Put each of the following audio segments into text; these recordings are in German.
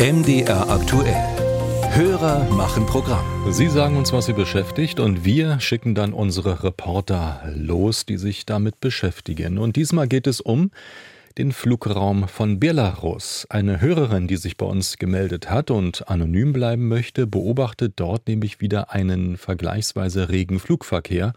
MDR aktuell. Hörer machen Programm. Sie sagen uns, was Sie beschäftigt, und wir schicken dann unsere Reporter los, die sich damit beschäftigen. Und diesmal geht es um den Flugraum von Belarus. Eine Hörerin, die sich bei uns gemeldet hat und anonym bleiben möchte, beobachtet dort nämlich wieder einen vergleichsweise regen Flugverkehr,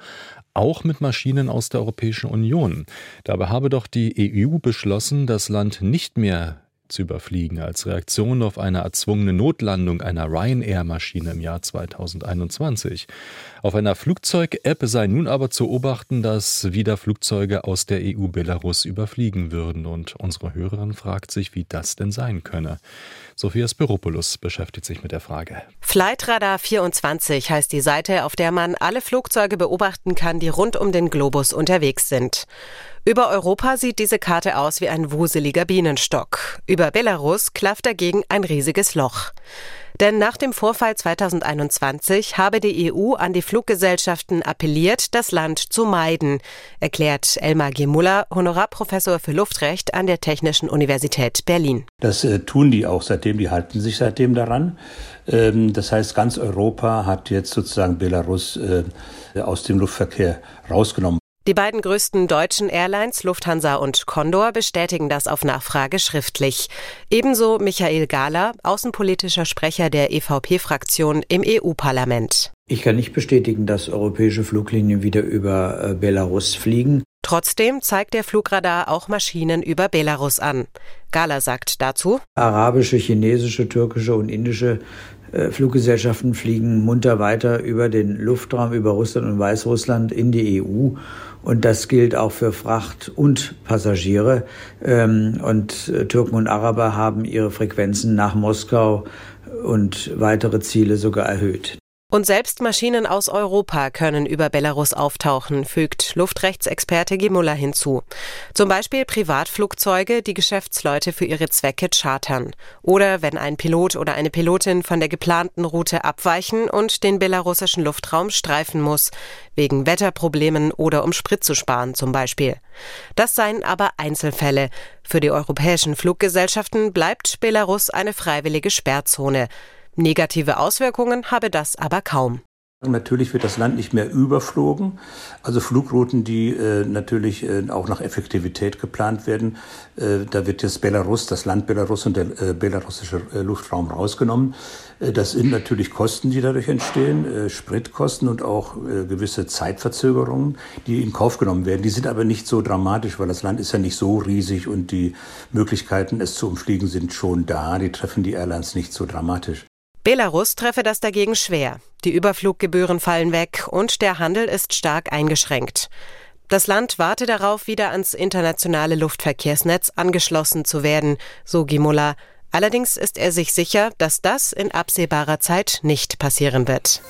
auch mit Maschinen aus der Europäischen Union. Dabei habe doch die EU beschlossen, das Land nicht mehr zu überfliegen, als Reaktion auf eine erzwungene Notlandung einer Ryanair-Maschine im Jahr 2021. Auf einer Flugzeug-App sei nun aber zu beobachten, dass wieder Flugzeuge aus der EU Belarus überfliegen würden. Und unsere Hörerin fragt sich, wie das denn sein könne. Sophia Spiropoulos beschäftigt sich mit der Frage. Flightradar 24 heißt die Seite, auf der man alle Flugzeuge beobachten kann, die rund um den Globus unterwegs sind. Über Europa sieht diese Karte aus wie ein wuseliger Bienenstock. Über Belarus klafft dagegen ein riesiges Loch. Denn nach dem Vorfall 2021 habe die EU an die Fluggesellschaften appelliert, das Land zu meiden, erklärt Elmar Gemuller, Honorarprofessor für Luftrecht an der Technischen Universität Berlin. Das äh, tun die auch seitdem, die halten sich seitdem daran. Ähm, das heißt, ganz Europa hat jetzt sozusagen Belarus äh, aus dem Luftverkehr rausgenommen. Die beiden größten deutschen Airlines, Lufthansa und Condor, bestätigen das auf Nachfrage schriftlich. Ebenso Michael Gahler, außenpolitischer Sprecher der EVP-Fraktion im EU-Parlament. Ich kann nicht bestätigen, dass europäische Fluglinien wieder über äh, Belarus fliegen. Trotzdem zeigt der Flugradar auch Maschinen über Belarus an. Gala sagt dazu: Arabische, chinesische, türkische und indische Fluggesellschaften fliegen munter weiter über den Luftraum, über Russland und Weißrussland in die EU. Und das gilt auch für Fracht und Passagiere. Ähm, und äh, Türken und Araber haben ihre Frequenzen nach Moskau und weitere Ziele sogar erhöht. Und selbst Maschinen aus Europa können über Belarus auftauchen, fügt Luftrechtsexperte Gimula hinzu. Zum Beispiel Privatflugzeuge, die Geschäftsleute für ihre Zwecke chartern. Oder wenn ein Pilot oder eine Pilotin von der geplanten Route abweichen und den belarussischen Luftraum streifen muss, wegen Wetterproblemen oder um Sprit zu sparen zum Beispiel. Das seien aber Einzelfälle. Für die europäischen Fluggesellschaften bleibt Belarus eine freiwillige Sperrzone. Negative Auswirkungen habe das aber kaum. Natürlich wird das Land nicht mehr überflogen. Also Flugrouten, die äh, natürlich äh, auch nach Effektivität geplant werden. Äh, da wird jetzt Belarus, das Land Belarus und der äh, belarussische äh, Luftraum rausgenommen. Äh, das sind natürlich Kosten, die dadurch entstehen, Spritkosten und auch gewisse Zeitverzögerungen, die in Kauf genommen werden. Die sind aber nicht so dramatisch, weil das Land ist ja nicht so riesig und die Möglichkeiten, es zu umfliegen, sind schon da. Die treffen die Airlines nicht so dramatisch. Belarus treffe das dagegen schwer. Die Überfluggebühren fallen weg und der Handel ist stark eingeschränkt. Das Land warte darauf, wieder ans internationale Luftverkehrsnetz angeschlossen zu werden, so Gimola. Allerdings ist er sich sicher, dass das in absehbarer Zeit nicht passieren wird.